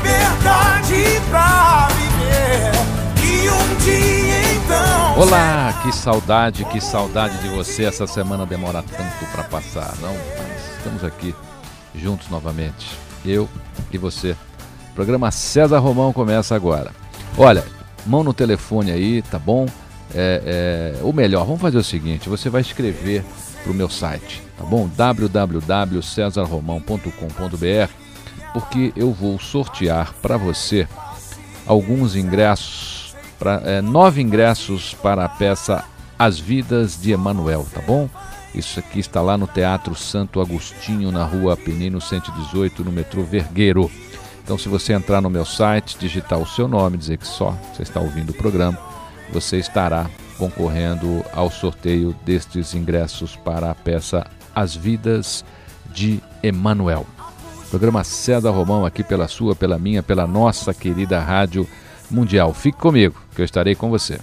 liberdade pra viver. E um dia então. Olá, que saudade, que saudade de você. Essa semana demora tanto para passar, não? Mas estamos aqui juntos novamente. Eu e você. O programa César Romão começa agora. Olha, mão no telefone aí, tá bom? É, é, ou melhor, vamos fazer o seguinte: você vai escrever para o meu site, tá bom? www.cesarromão.com.br porque eu vou sortear para você alguns ingressos, pra, é, nove ingressos para a peça As Vidas de Emanuel, tá bom? Isso aqui está lá no Teatro Santo Agostinho, na rua Penino 118, no metrô Vergueiro. Então, se você entrar no meu site, digitar o seu nome, dizer que só você está ouvindo o programa, você estará concorrendo ao sorteio destes ingressos para a peça As Vidas de Emanuel. Programa César Romão aqui pela sua, pela minha, pela nossa querida Rádio Mundial. Fique comigo, que eu estarei com você.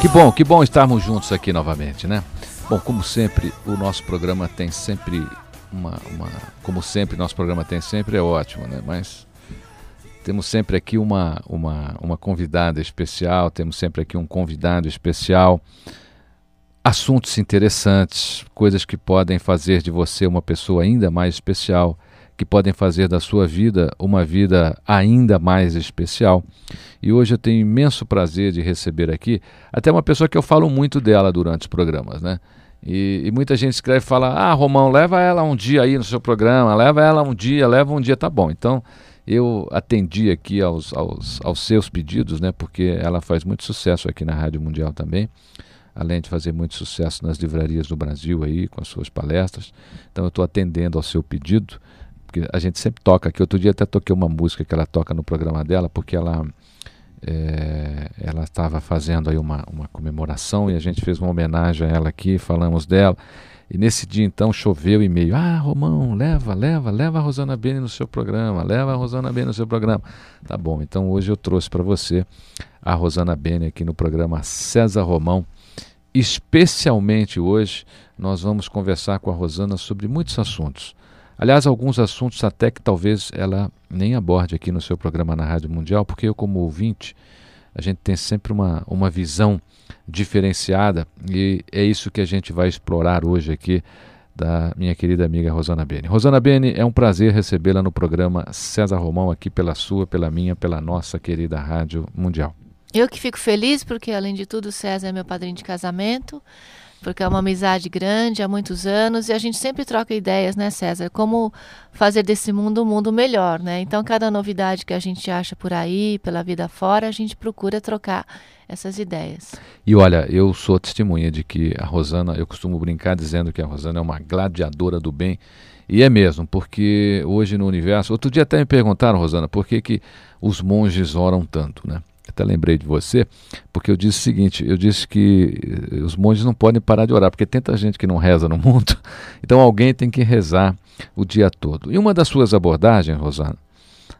Que bom, que bom estarmos juntos aqui novamente, né? Bom, como sempre, o nosso programa tem sempre uma, uma, como sempre, nosso programa tem sempre, é ótimo, né? Mas temos sempre aqui uma, uma, uma convidada especial, temos sempre aqui um convidado especial, assuntos interessantes, coisas que podem fazer de você uma pessoa ainda mais especial, que podem fazer da sua vida uma vida ainda mais especial. E hoje eu tenho imenso prazer de receber aqui até uma pessoa que eu falo muito dela durante os programas, né? E, e, muita gente escreve e fala: Ah, Romão, leva ela um dia aí no seu programa, leva ela um dia, leva um dia, tá bom. Então eu atendi aqui aos, aos, aos seus pedidos, né? Porque ela faz muito sucesso aqui na Rádio Mundial também, além de fazer muito sucesso nas livrarias do Brasil aí, com as suas palestras. Então eu estou atendendo ao seu pedido, porque a gente sempre toca aqui. Outro dia até toquei uma música que ela toca no programa dela, porque ela é, ela estava fazendo aí uma, uma comemoração e a gente fez uma homenagem a ela aqui, falamos dela. E nesse dia então choveu e meio. Ah, Romão, leva, leva, leva a Rosana Bene no seu programa, leva a Rosana Bene no seu programa. Tá bom, então hoje eu trouxe para você a Rosana Bene aqui no programa César Romão. Especialmente hoje nós vamos conversar com a Rosana sobre muitos assuntos. Aliás, alguns assuntos até que talvez ela nem aborde aqui no seu programa na Rádio Mundial, porque eu, como ouvinte, a gente tem sempre uma, uma visão diferenciada e é isso que a gente vai explorar hoje aqui da minha querida amiga Rosana Bene. Rosana Bene, é um prazer recebê-la no programa César Romão, aqui pela sua, pela minha, pela nossa querida Rádio Mundial. Eu que fico feliz porque, além de tudo, César é meu padrinho de casamento porque é uma amizade grande há muitos anos e a gente sempre troca ideias, né, César? Como fazer desse mundo um mundo melhor, né? Então, cada novidade que a gente acha por aí, pela vida fora, a gente procura trocar essas ideias. E olha, eu sou testemunha de que a Rosana, eu costumo brincar dizendo que a Rosana é uma gladiadora do bem. E é mesmo, porque hoje no universo. Outro dia até me perguntaram, Rosana, por que, que os monges oram tanto, né? Até lembrei de você, porque eu disse o seguinte: eu disse que eh, os monges não podem parar de orar, porque tanta gente que não reza no mundo, então alguém tem que rezar o dia todo. E uma das suas abordagens, Rosana,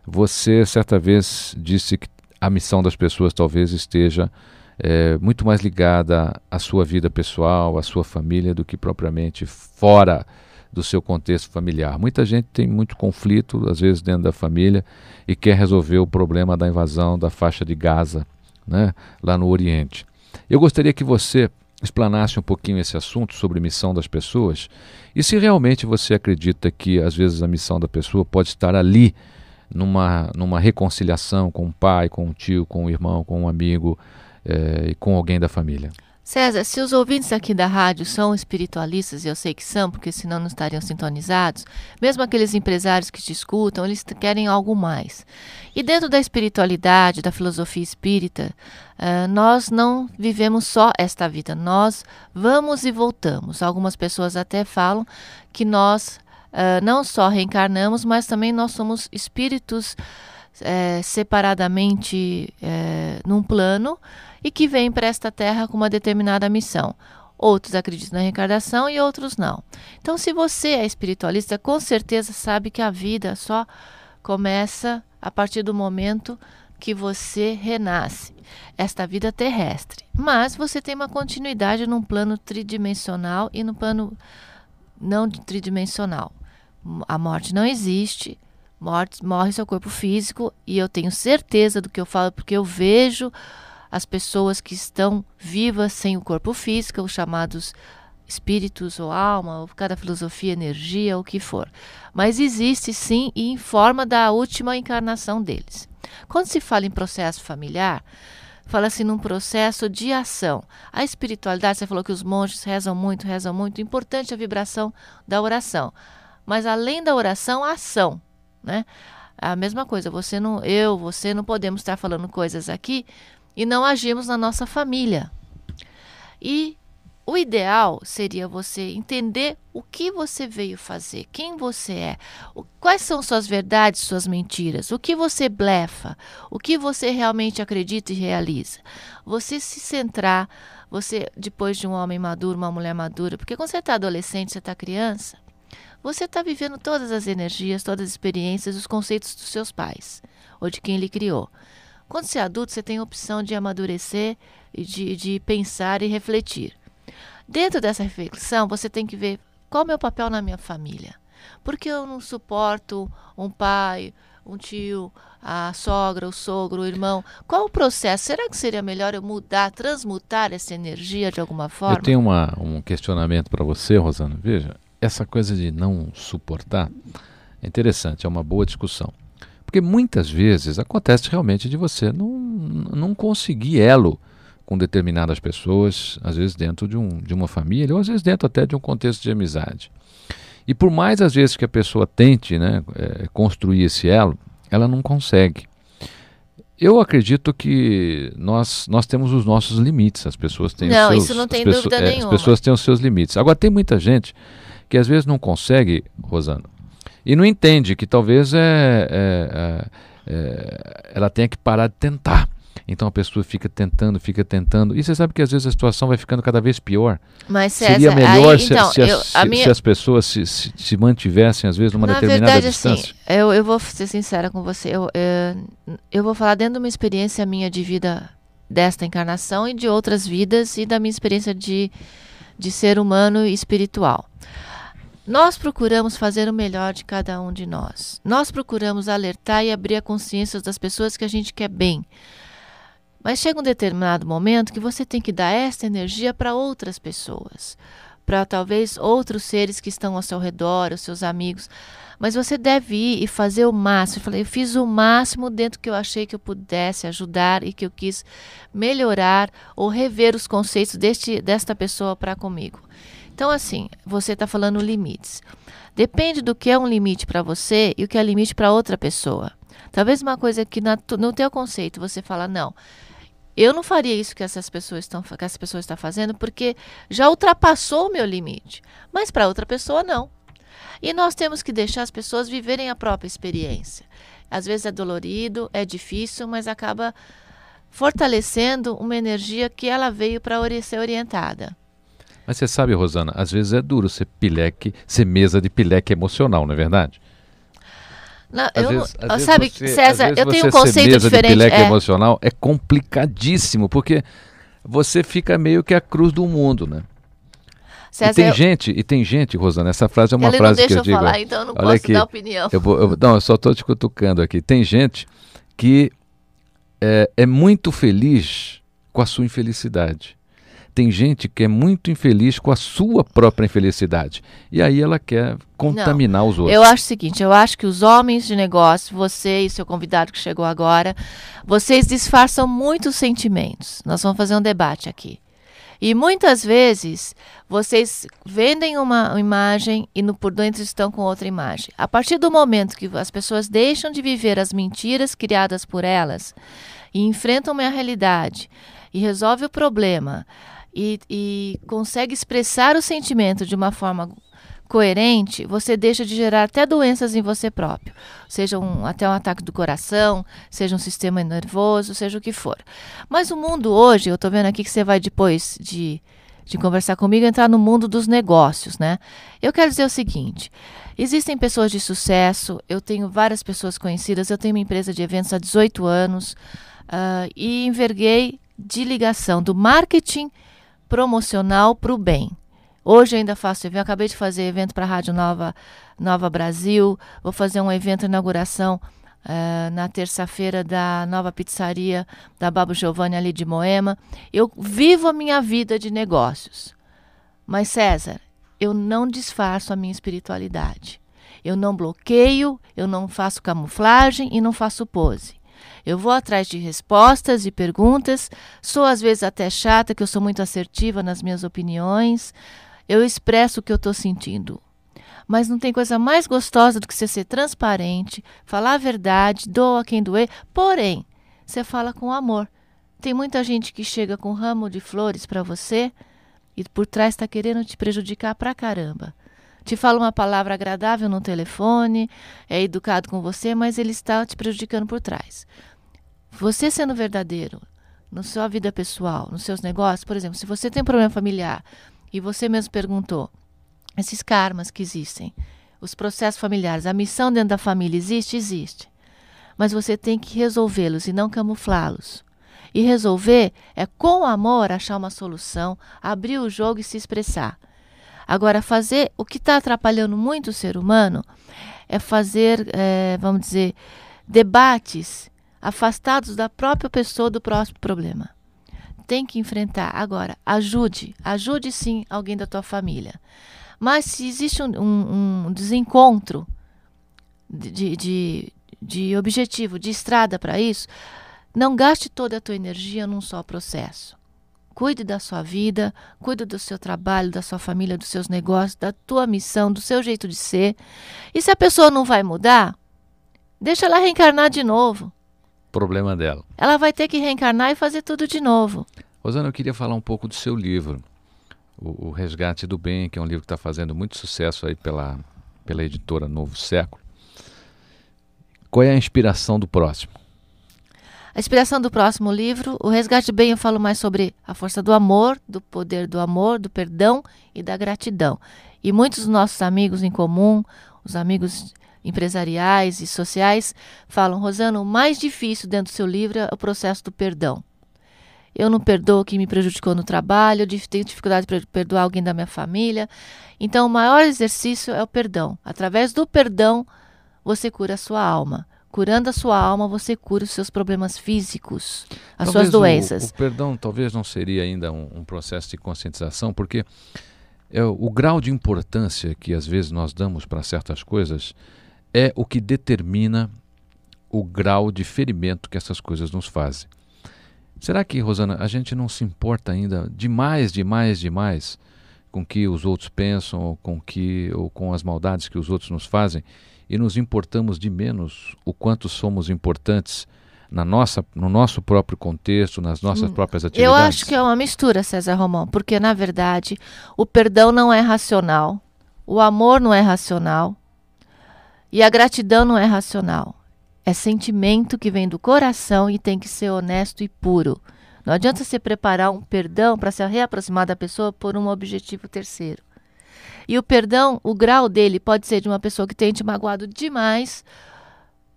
você certa vez disse que a missão das pessoas talvez esteja é, muito mais ligada à sua vida pessoal, à sua família, do que propriamente fora do seu contexto familiar. Muita gente tem muito conflito, às vezes dentro da família, e quer resolver o problema da invasão da faixa de Gaza, né, lá no Oriente. Eu gostaria que você explanasse um pouquinho esse assunto sobre missão das pessoas e se realmente você acredita que às vezes a missão da pessoa pode estar ali numa, numa reconciliação com o pai, com o tio, com o irmão, com um amigo eh, e com alguém da família. César, se os ouvintes aqui da rádio são espiritualistas, e eu sei que são, porque senão não estariam sintonizados, mesmo aqueles empresários que te escutam, eles querem algo mais. E dentro da espiritualidade, da filosofia espírita, uh, nós não vivemos só esta vida, nós vamos e voltamos. Algumas pessoas até falam que nós uh, não só reencarnamos, mas também nós somos espíritos uh, separadamente num plano e que vem para esta terra com uma determinada missão. Outros acreditam na reencarnação e outros não. Então, se você é espiritualista, com certeza sabe que a vida só começa a partir do momento que você renasce, esta vida terrestre. Mas você tem uma continuidade num plano tridimensional e no plano não tridimensional. A morte não existe, morte, morre seu corpo físico, e eu tenho certeza do que eu falo porque eu vejo as pessoas que estão vivas sem o corpo físico, os chamados espíritos ou alma, ou cada filosofia, energia, o que for. Mas existe sim e em forma da última encarnação deles. Quando se fala em processo familiar, fala-se num processo de ação. A espiritualidade, você falou que os monges rezam muito, rezam muito, importante a vibração da oração. Mas além da oração, a ação, né? A mesma coisa, você não, eu, você não podemos estar falando coisas aqui e não agimos na nossa família. E o ideal seria você entender o que você veio fazer, quem você é, quais são suas verdades, suas mentiras, o que você blefa, o que você realmente acredita e realiza. Você se centrar, você, depois de um homem maduro, uma mulher madura, porque quando você está adolescente, você está criança, você está vivendo todas as energias, todas as experiências, os conceitos dos seus pais ou de quem lhe criou. Quando você é adulto, você tem a opção de amadurecer e de, de pensar e refletir. Dentro dessa reflexão, você tem que ver qual é o meu papel na minha família. Porque eu não suporto um pai, um tio, a sogra, o sogro, o irmão. Qual o processo? Será que seria melhor eu mudar, transmutar essa energia de alguma forma? Eu tenho uma, um questionamento para você, Rosana. Veja, essa coisa de não suportar é interessante, é uma boa discussão. Porque muitas vezes acontece realmente de você não, não conseguir elo com determinadas pessoas, às vezes dentro de, um, de uma família, ou às vezes dentro até de um contexto de amizade. E por mais às vezes que a pessoa tente né, é, construir esse elo, ela não consegue. Eu acredito que nós, nós temos os nossos limites, as pessoas têm não, os seus... isso não tem pessoas, dúvida é, nenhuma. As pessoas têm os seus limites. Agora, tem muita gente que às vezes não consegue, Rosana, e não entende que talvez é, é, é, é, ela tenha que parar de tentar. Então a pessoa fica tentando, fica tentando. E você sabe que às vezes a situação vai ficando cada vez pior. Mas Seria melhor aí, se, então, se, eu, se, minha... se as pessoas se, se, se, mantivessem, às vezes, numa Na determinada verdade, distância. Assim, eu, eu vou ser sincera com você. Eu, eu, eu vou falar dentro de uma experiência minha de vida desta encarnação e de outras vidas e da minha experiência de, de ser humano e espiritual. Nós procuramos fazer o melhor de cada um de nós. Nós procuramos alertar e abrir a consciência das pessoas que a gente quer bem. Mas chega um determinado momento que você tem que dar esta energia para outras pessoas, para talvez outros seres que estão ao seu redor, os seus amigos. Mas você deve ir e fazer o máximo. Eu falei, eu fiz o máximo dentro que eu achei que eu pudesse ajudar e que eu quis melhorar ou rever os conceitos deste, desta pessoa para comigo. Então, assim, você está falando limites. Depende do que é um limite para você e o que é limite para outra pessoa. Talvez uma coisa que na, no teu conceito você fala, não, eu não faria isso que essas pessoas estão que pessoa está fazendo porque já ultrapassou o meu limite. Mas para outra pessoa não. E nós temos que deixar as pessoas viverem a própria experiência. Às vezes é dolorido, é difícil, mas acaba fortalecendo uma energia que ela veio para ser orientada. Mas você sabe, Rosana, às vezes é duro ser pileque, ser mesa de pileque emocional, não é verdade? Não, eu, vezes, sabe, você, César, eu tenho um conceito mesa diferente. De pileque é. emocional é complicadíssimo, porque você fica meio que a cruz do mundo, né? César, e tem eu- gente, e tem gente, Rosana, essa frase é uma frase que eu eu digo. falar, então eu não olha posso aqui, dar opinião. Eu vou, eu, não, eu só estou te cutucando aqui. Tem gente que é, é muito feliz com a sua infelicidade. Tem gente que é muito infeliz com a sua própria infelicidade. E aí ela quer contaminar os outros. Eu acho o seguinte, eu acho que os homens de negócio, você e seu convidado que chegou agora, vocês disfarçam muitos sentimentos. Nós vamos fazer um debate aqui. E muitas vezes vocês vendem uma imagem e no por dentro estão com outra imagem. A partir do momento que as pessoas deixam de viver as mentiras criadas por elas e enfrentam uma realidade e resolve o problema e, e consegue expressar o sentimento de uma forma coerente, você deixa de gerar até doenças em você próprio. Seja um, até um ataque do coração, seja um sistema nervoso, seja o que for. Mas o mundo hoje, eu estou vendo aqui que você vai depois de, de conversar comigo entrar no mundo dos negócios, né? Eu quero dizer o seguinte: existem pessoas de sucesso, eu tenho várias pessoas conhecidas, eu tenho uma empresa de eventos há 18 anos ah, e enverguei de ligação do marketing promocional para o bem. Hoje ainda faço evento, acabei de fazer evento para a Rádio Nova, Nova Brasil, vou fazer um evento inauguração eh, na terça-feira da nova pizzaria da Babo Giovanni ali de Moema. Eu vivo a minha vida de negócios. Mas César, eu não disfarço a minha espiritualidade. Eu não bloqueio, eu não faço camuflagem e não faço pose. Eu vou atrás de respostas e perguntas. Sou às vezes até chata, que eu sou muito assertiva nas minhas opiniões. Eu expresso o que eu estou sentindo. Mas não tem coisa mais gostosa do que você ser transparente, falar a verdade, doa quem doer. Porém, você fala com amor. Tem muita gente que chega com um ramo de flores para você e por trás está querendo te prejudicar pra caramba. Te fala uma palavra agradável no telefone, é educado com você, mas ele está te prejudicando por trás. Você sendo verdadeiro na sua vida pessoal, nos seus negócios, por exemplo, se você tem um problema familiar e você mesmo perguntou, esses karmas que existem, os processos familiares, a missão dentro da família existe? Existe. Mas você tem que resolvê-los e não camuflá-los. E resolver é com amor achar uma solução, abrir o jogo e se expressar. Agora, fazer o que está atrapalhando muito o ser humano é fazer, eh, vamos dizer, debates afastados da própria pessoa do próximo problema. Tem que enfrentar. Agora, ajude, ajude sim alguém da tua família. Mas se existe um, um- um desencontro de, de, de objetivo, de estrada para isso, não gaste toda a tua energia num só processo. Cuide da sua vida, cuide do seu trabalho, da sua família, dos seus negócios, da tua missão, do seu jeito de ser. E se a pessoa não vai mudar, deixa ela reencarnar de novo. Problema dela. Ela vai ter que reencarnar e fazer tudo de novo. Rosana, eu queria falar um pouco do seu livro, o, o Resgate do Bem, que é um livro que está fazendo muito sucesso aí pela, pela editora Novo Século. Qual é a inspiração do próximo? A inspiração do próximo livro, O Resgate Bem, eu falo mais sobre a força do amor, do poder do amor, do perdão e da gratidão. E muitos dos nossos amigos em comum, os amigos empresariais e sociais, falam, Rosana, o mais difícil dentro do seu livro é o processo do perdão. Eu não perdoo quem me prejudicou no trabalho, eu tenho dificuldade para perdoar alguém da minha família. Então, o maior exercício é o perdão. Através do perdão, você cura a sua alma. Curando a sua alma, você cura os seus problemas físicos, as Talvez suas doenças. O, o perdão talvez não seria ainda um, um processo de conscientização, porque é, o, o grau de importância que às vezes nós damos para certas coisas é o que determina o grau de ferimento que essas coisas nos fazem. Será que, Rosana, a gente não se importa ainda demais, demais, demais com o que os outros pensam, ou com que ou com as maldades que os outros nos fazem e nos importamos de menos o quanto somos importantes na nossa, no nosso próprio contexto, nas nossas próprias Eu atividades? acho que é uma mistura, César Romão, porque na verdade o perdão não é racional, o amor não é racional e a gratidão não é racional. É sentimento que vem do coração e tem que ser honesto e puro. Não adianta você preparar um perdão para se reaproximar da pessoa por um objetivo terceiro. E o perdão, o grau dele pode ser de uma pessoa que tenha te magoado demais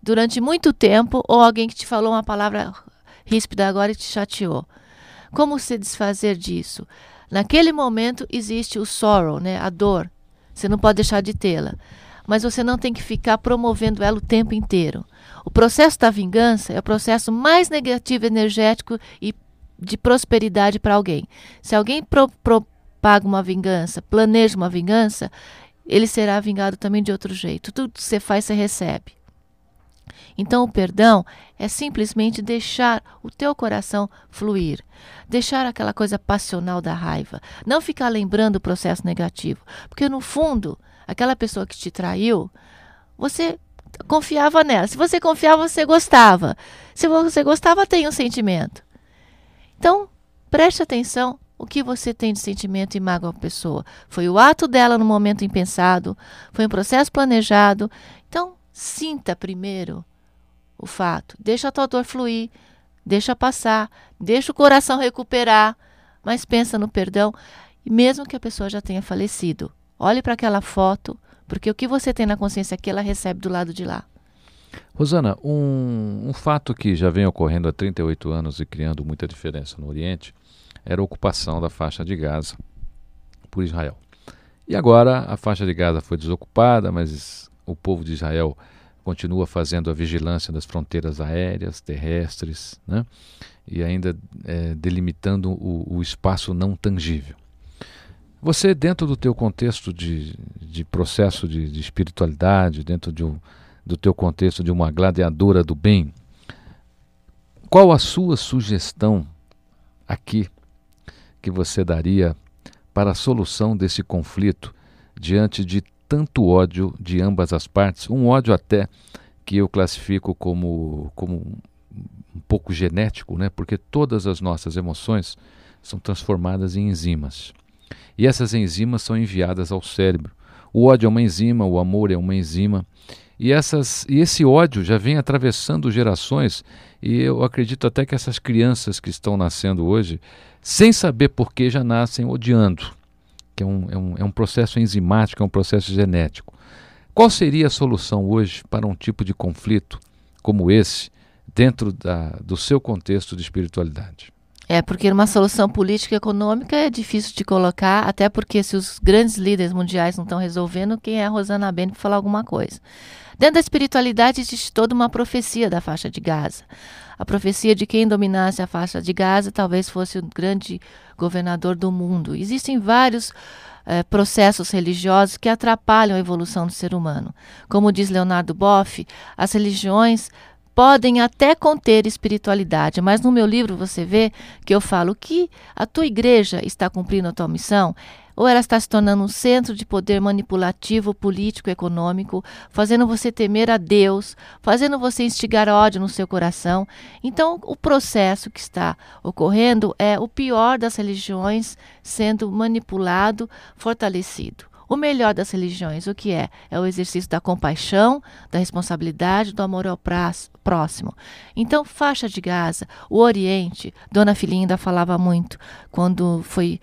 durante muito tempo ou alguém que te falou uma palavra ríspida agora e te chateou. Como se desfazer disso? Naquele momento existe o sorrow, né? a dor. Você não pode deixar de tê-la. Mas você não tem que ficar promovendo ela o tempo inteiro. O processo da vingança é o processo mais negativo energético e de prosperidade para alguém. Se alguém pro, propaga uma vingança, planeja uma vingança, ele será vingado também de outro jeito. Tudo que você faz, você recebe. Então, o perdão é simplesmente deixar o teu coração fluir, deixar aquela coisa passional da raiva, não ficar lembrando o processo negativo, porque no fundo, aquela pessoa que te traiu, você confiava nela. Se você confiava, você gostava. Se você gostava, tem um sentimento. Então, preste atenção o que você tem de sentimento e mágoa a pessoa. Foi o ato dela no momento impensado, foi um processo planejado. Então, sinta primeiro o fato. Deixa a tua dor fluir, deixa passar, deixa o coração recuperar, mas pensa no perdão, mesmo que a pessoa já tenha falecido. Olhe para aquela foto, porque o que você tem na consciência aqui, ela recebe do lado de lá. Rosana, um, um fato que já vem ocorrendo há 38 anos e criando muita diferença no Oriente era a ocupação da faixa de Gaza por Israel. E agora a faixa de Gaza foi desocupada, mas o povo de Israel continua fazendo a vigilância das fronteiras aéreas, terrestres, né? e ainda é, delimitando o, o, espaço não tangível. Você, dentro do teu contexto de, de processo de, de espiritualidade, dentro de um, do teu contexto de uma gladiadora do bem, qual a sua sugestão aqui que você daria para a solução desse conflito diante de tanto ódio de ambas as partes, um ódio até que eu classifico como, como um pouco genético, né? porque todas as nossas emoções são transformadas em enzimas. E essas enzimas são enviadas ao cérebro. O ódio é uma enzima, o amor é uma enzima. E, essas, e esse ódio já vem atravessando gerações, e eu acredito até que essas crianças que estão nascendo hoje, sem saber por que, já nascem odiando que é um, é um, é um processo enzimático, é um processo genético. Qual seria a solução hoje para um tipo de conflito como esse, dentro da, do seu contexto de espiritualidade? É, porque uma solução política e econômica é difícil de colocar, até porque se os grandes líderes mundiais não estão resolvendo, quem é a Rosana Bento para falar alguma coisa? Dentro da espiritualidade existe toda uma profecia da faixa de Gaza. A profecia de quem dominasse a faixa de Gaza talvez fosse o grande governador do mundo. Existem vários eh, processos religiosos que atrapalham a evolução do ser humano. Como diz Leonardo Boff, as religiões podem até conter espiritualidade, mas no meu livro você vê que eu falo que a tua igreja está cumprindo a tua missão ou ela está se tornando um centro de poder manipulativo, político, econômico, fazendo você temer a Deus, fazendo você instigar ódio no seu coração. Então, o processo que está ocorrendo é o pior das religiões sendo manipulado, fortalecido. O melhor das religiões, o que é? É o exercício da compaixão, da responsabilidade, do amor ao próximo. Então, faixa de Gaza, o Oriente, Dona Filinda falava muito quando foi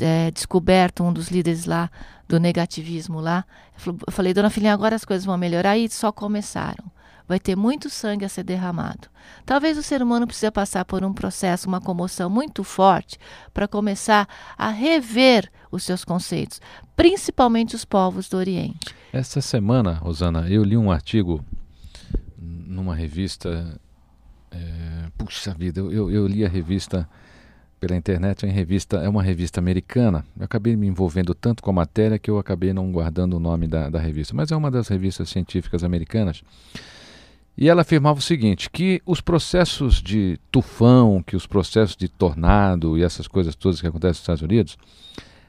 é, descoberto um dos líderes lá do negativismo lá. Eu falei, Dona Filinha, agora as coisas vão melhorar e só começaram vai ter muito sangue a ser derramado. Talvez o ser humano precise passar por um processo, uma comoção muito forte para começar a rever os seus conceitos, principalmente os povos do Oriente. Essa semana, Rosana, eu li um artigo numa revista. É, puxa vida, eu, eu li a revista pela internet, é, revista, é uma revista americana. Eu acabei me envolvendo tanto com a matéria que eu acabei não guardando o nome da, da revista, mas é uma das revistas científicas americanas. E ela afirmava o seguinte: que os processos de tufão, que os processos de tornado e essas coisas todas que acontecem nos Estados Unidos,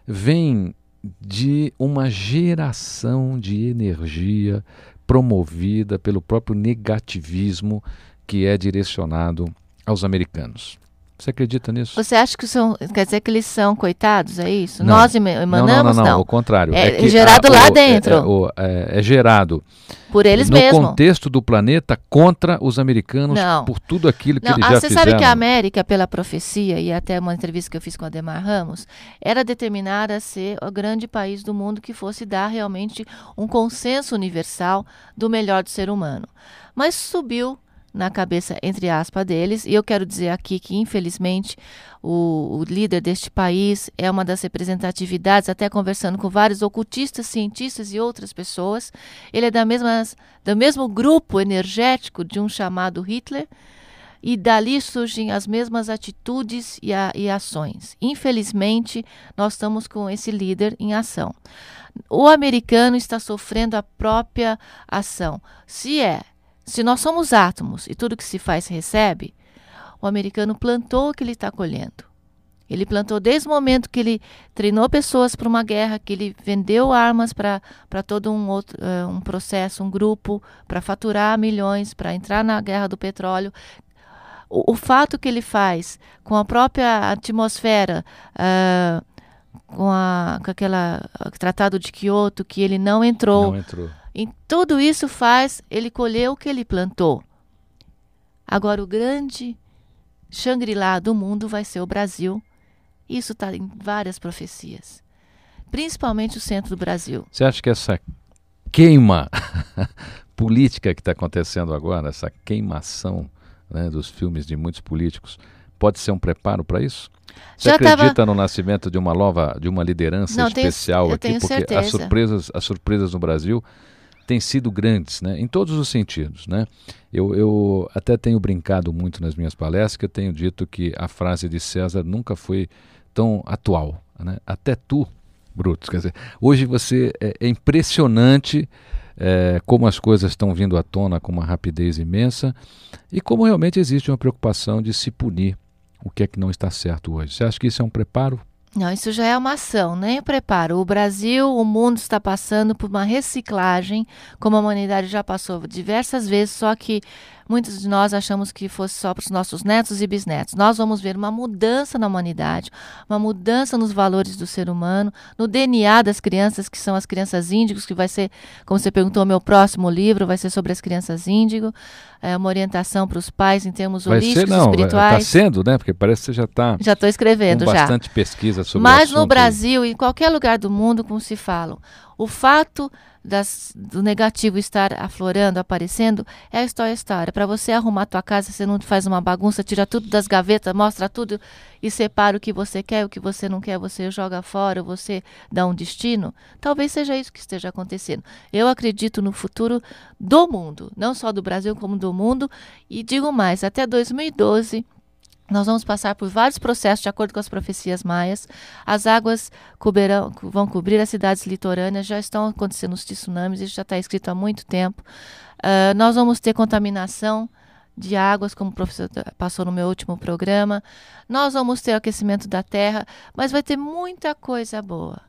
vêm de uma geração de energia promovida pelo próprio negativismo que é direcionado aos americanos. Você acredita nisso? Você acha que são, quer dizer que eles são coitados, é isso? Não. Nós emanamos? Não, não, não, não. o contrário. É, é gerado a, lá o, dentro. É, o, é, é, gerado por eles no mesmos. No contexto do planeta contra os americanos não. por tudo aquilo que não, eles ah, já você fizeram. Você sabe que a América, pela profecia, e até uma entrevista que eu fiz com a Demar Ramos, era determinada a ser o grande país do mundo que fosse dar realmente um consenso universal do melhor do ser humano. Mas subiu na cabeça, entre aspas, deles. E eu quero dizer aqui que, infelizmente, o, o, líder deste país é uma das representatividades, até conversando com vários ocultistas, cientistas e outras pessoas. Ele é da mesma, do mesmo grupo energético de um chamado Hitler. E dali surgem as mesmas atitudes e, a, e ações. Infelizmente, nós estamos com esse líder em ação. O americano está sofrendo a própria ação. Se é se nós somos átomos e tudo que se faz recebe, o americano plantou o que ele está colhendo. Ele plantou desde o momento que ele treinou pessoas para uma guerra, que ele vendeu armas para todo um, outro, uh, um processo, um grupo, para faturar milhões, para entrar na guerra do petróleo. O, o, fato que ele faz com a própria atmosfera, uh, com, a, com aquela tratado de Kyoto, que ele não entrou. Não entrou e tudo isso faz ele colher o que ele plantou. Agora, o grande Shangri-La do mundo vai ser o Brasil. Isso está em várias profecias, principalmente o centro do Brasil. Você acha que essa queima política que está acontecendo agora, essa queimação né, dos filmes de muitos políticos, pode ser um preparo para isso? Você Já acredita tava... no nascimento de uma nova, de uma liderança Não, especial tenho, aqui? Porque certeza. as surpresas, as surpresas no Brasil têm sido grandes, né? em todos os sentidos. Né? Eu, eu até tenho brincado muito nas minhas palestras, que eu tenho dito que a frase de César nunca foi tão atual. Né? Até tu, Brutus. Quer dizer, hoje você é, é impressionante é, como as coisas estão vindo à tona com uma rapidez imensa e como realmente existe uma preocupação de se punir o que é que não está certo hoje. Você acha que isso é um preparo não, isso já é uma ação, nem preparo. O Brasil, o mundo está passando por uma reciclagem, como a humanidade já passou diversas vezes, só que muitos de nós achamos que fosse só para os nossos netos e bisnetos. Nós vamos ver uma mudança na humanidade, uma mudança nos valores do ser humano, no DNA das crianças, que são as crianças índigos, que vai ser, como você perguntou, meu próximo livro vai ser sobre as crianças índigo é, uma orientação para os pais em termos Vai holísticos, ser, não, espirituais. Está sendo, né? Porque parece que você já está. Já estou escrevendo com já. bastante pesquisa sobre Mas no Brasil, em qualquer lugar do mundo, como se falam, o fato das, do negativo estar aflorando, aparecendo, é a história, a história. Para você arrumar a tua casa, você não faz uma bagunça, tira tudo das gavetas, mostra tudo e separa o que você quer, o que você não quer, você joga fora, você dá um destino. Talvez seja isso que esteja acontecendo. Eu acredito no futuro do mundo, não só do Brasil como do mundo, e digo mais, até 2012 nós vamos passar por vários processos de acordo com as profecias maias. As águas vão cobrir as cidades litorâneas, já estão acontecendo os tsunamis, isso já está escrito há muito tempo. Uh, nós vamos ter contaminação de águas, como o professor passou no meu último programa. Nós vamos ter aquecimento da terra, mas vai ter muita coisa boa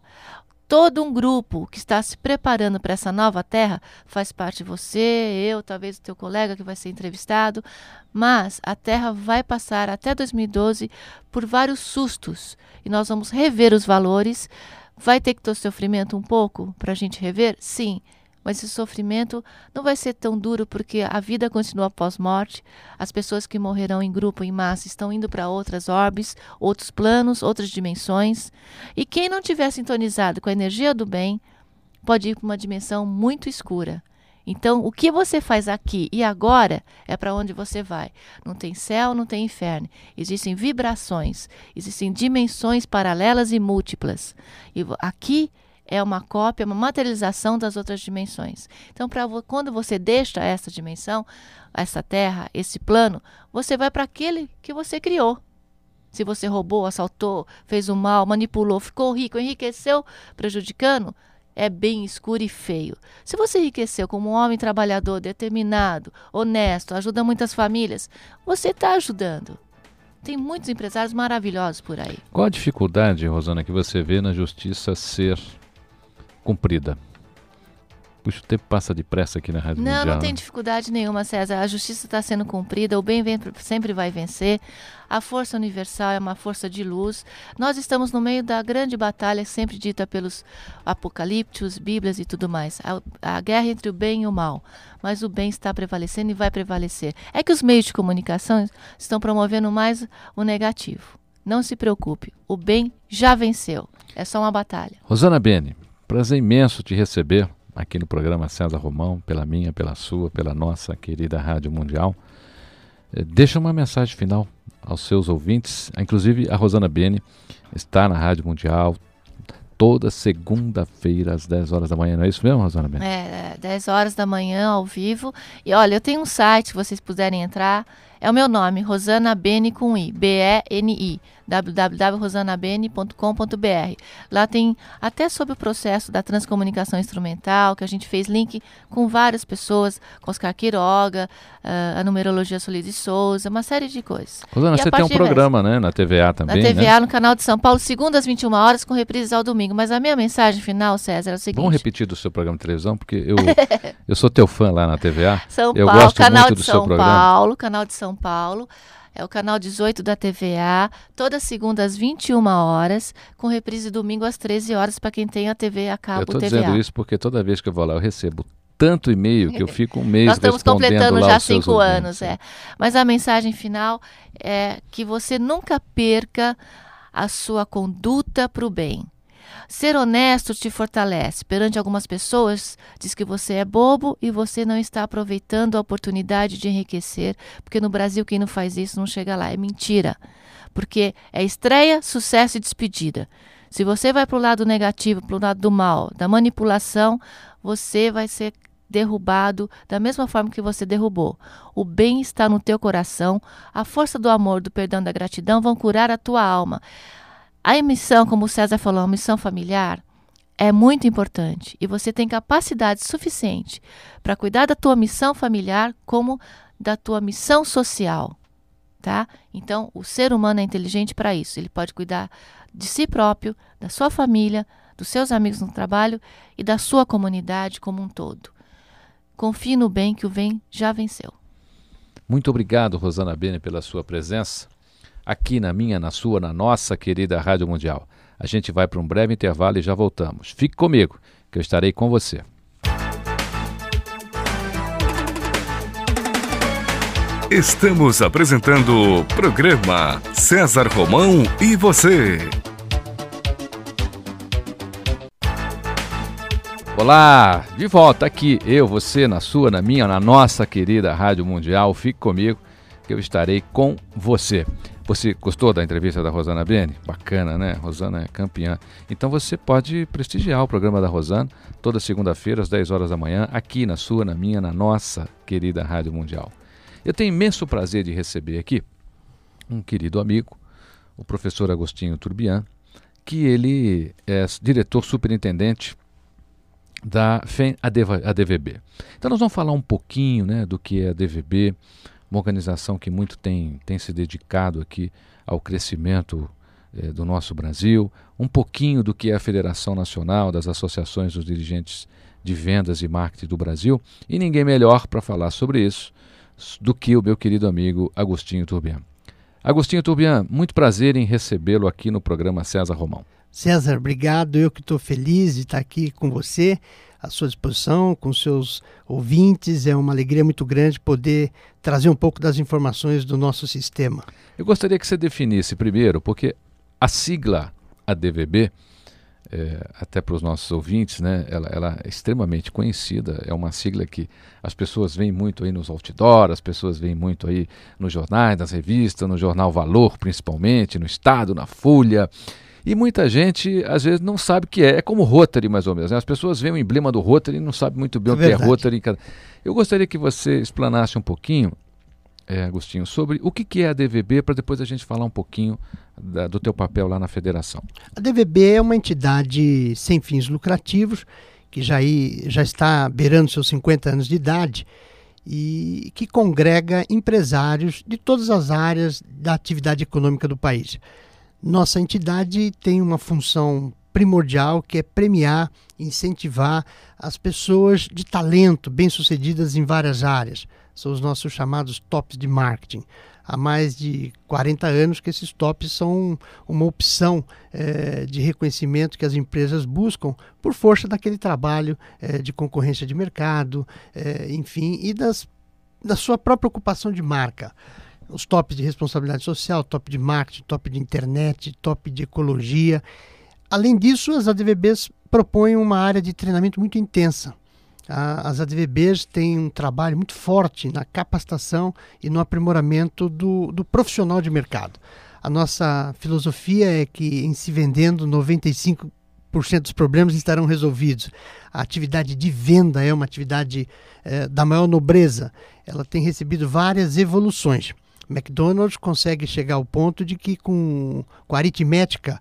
todo um grupo que está se preparando para essa nova terra, faz parte você, eu, talvez o teu colega que vai ser entrevistado, mas a terra vai passar até 2012 por vários sustos e nós vamos rever os valores. Vai ter que ter sofrimento um pouco para a gente rever? Sim mas esse sofrimento não vai ser tão duro porque a vida continua após morte. As pessoas que morrerão em grupo, em massa, estão indo para outras orbes, outros planos, outras dimensões. E quem não tiver sintonizado com a energia do bem pode ir para uma dimensão muito escura. Então, o que você faz aqui e agora é para onde você vai. Não tem céu, não tem inferno. Existem vibrações, existem dimensões paralelas e múltiplas. E aqui é uma cópia, uma materialização das outras dimensões. Então, pra, quando você deixa essa dimensão, essa terra, esse plano, você vai para aquele que você criou. Se você roubou, assaltou, fez o mal, manipulou, ficou rico, enriqueceu, prejudicando, é bem escuro e feio. Se você enriqueceu como um homem trabalhador, determinado, honesto, ajuda muitas famílias, você está ajudando. Tem muitos empresários maravilhosos por aí. Qual a dificuldade, Rosana, que você vê na justiça ser cumprida. Puxa, o tempo passa depressa aqui na Rádio não, Mundial. Não, não tem dificuldade nenhuma, César. A justiça está sendo cumprida, o bem vem, sempre vai vencer. A força universal é uma força de luz. Nós estamos no meio da grande batalha, sempre dita pelos apocalípticos, bíblias e tudo mais. A, a guerra entre o bem e o mal. Mas o bem está prevalecendo e vai prevalecer. É que os meios de comunicação estão promovendo mais o negativo. Não se preocupe, o bem já venceu. É só uma batalha. Rosana Bene, Prazer imenso te receber aqui no programa César Romão, pela minha, pela sua, pela nossa querida Rádio Mundial. eh, deixa uma mensagem final aos seus ouvintes. Inclusive, a Rosana Bene está na Rádio Mundial toda segunda-feira às 10 horas da manhã. Não é isso mesmo, Rosana Bene? É, 10 horas da manhã ao vivo. E olha, eu tenho um site, se vocês puderem entrar. É o meu nome, Rosana Bene com I, B-E-N-I www.rosanabene.com.br. Lá tem até sobre o processo da transcomunicação instrumental, que a gente fez link com várias pessoas, com Oscar Quiroga, uh, a numerologia Solide de Souza, uma série de coisas. Rosana, você tem um programa, né, na TVA também, Na TVA, né? no canal de São Paulo, segundas às 21 horas, com reprises ao domingo. Mas a minha mensagem final, César, é o seguinte... Vamos repetir do seu programa de televisão, porque eu, eu sou teu fã lá na TVA. São eu Paulo, gosto canal muito de do São programa. Paulo, canal de São Paulo. É o canal 18 da TVA, toda segunda às 21 horas, com reprise domingo às 13 horas para quem tem a TV a cabo Eu estou dizendo isso porque toda vez que eu vou lá eu recebo tanto e-mail que eu fico um mês Nós estamos completando já cinco ouvintes. anos, é. Mas a mensagem final é que você nunca perca a sua conduta para o bem. Ser honesto te fortalece. Perante algumas pessoas, diz que você é bobo e você não está aproveitando a oportunidade de enriquecer, porque no Brasil quem não faz isso não chega lá. É mentira. Porque é estreia, sucesso e despedida. Se você vai para o lado negativo, para o lado do mal, da manipulação, você vai ser derrubado da mesma forma que você derrubou. O bem está no teu coração, a força do amor, do perdão, da gratidão vão curar a tua alma. A missão, como o César falou, a missão familiar é muito importante e você tem capacidade suficiente para cuidar da tua missão familiar como da tua missão social, tá? Então, o ser humano é inteligente para isso. Ele pode cuidar de si próprio, da sua família, dos seus amigos no trabalho e da sua comunidade como um todo. Confie no bem que o bem já venceu. Muito obrigado, Rosana Bene, pela sua presença aqui na minha, na sua, na nossa querida Rádio Mundial. A gente vai para um breve intervalo e já voltamos. Fique comigo, que eu estarei com você. Estamos apresentando o programa César Romão e você. Olá, de volta aqui, eu, você, na sua, na minha, na nossa querida Rádio Mundial. Fique comigo, que eu estarei com você. Você gostou da entrevista da Rosana Bene? Bacana, né? Rosana é campeã. Então você pode prestigiar o programa da Rosana toda segunda-feira às 10 horas da manhã, aqui na sua, na minha, na nossa querida Rádio Mundial. Eu tenho imenso prazer de receber aqui um querido amigo, o professor Agostinho Turbian, que ele é diretor superintendente da FEM ADVB. Então nós vamos falar um pouquinho né, do que é a DVB, uma organização que muito tem, tem se dedicado aqui ao crescimento eh, do nosso Brasil, um pouquinho do que é a Federação Nacional das Associações dos Dirigentes de Vendas e Marketing do Brasil, e ninguém melhor para falar sobre isso do que o meu querido amigo Agostinho Turbian. Agostinho Turbian, muito prazer em recebê-lo aqui no programa César Romão. César, obrigado. Eu que estou feliz de estar aqui com você, à sua disposição, com seus ouvintes. É uma alegria muito grande poder trazer um pouco das informações do nosso sistema. Eu gostaria que você definisse primeiro, porque a sigla ADVB, é, até para os nossos ouvintes, né, ela, ela, é extremamente conhecida, é uma sigla que as pessoas veem muito aí nos outdoors, as pessoas veem muito aí nos jornais, nas revistas, no jornal Valor principalmente, no Estado, na Folha. E muita gente, às vezes, não sabe o que é. É como Rotary, mais ou menos. Né? As pessoas veem o emblema do Rotary e não sabem muito bem É o que é verdade. Rotary. Eu gostaria que você explanasse um pouquinho, é, Agostinho, sobre o que, que é a DVB, para depois a gente falar um pouquinho da- do teu papel lá na federação. A DVB é uma entidade sem fins lucrativos, que já, aí- já está beirando seus 50 anos de idade e que congrega empresários de todas as áreas da atividade econômica do país. Nossa entidade tem uma função primordial que é premiar, incentivar as pessoas de talento bem-sucedidas em várias áreas. São os nossos chamados tops de marketing. Há mais de 40 anos que esses tops são uma opção eh, de reconhecimento que as empresas buscam por força daquele trabalho eh, de concorrência de mercado, eh, enfim, e das, da sua própria ocupação de marca os tops de responsabilidade social, top de marketing, top de internet, top de ecologia. Além disso, as ADVBs propõem uma área de treinamento muito intensa. A, as ADVBs têm um trabalho muito forte na capacitação e no aprimoramento do, do profissional de mercado. A nossa filosofia é que, em se vendendo, 95% dos problemas estarão resolvidos. A atividade de venda é uma atividade eh, da maior nobreza. Ela tem recebido várias evoluções. McDonald's consegue chegar ao ponto de que, com, com aritmética,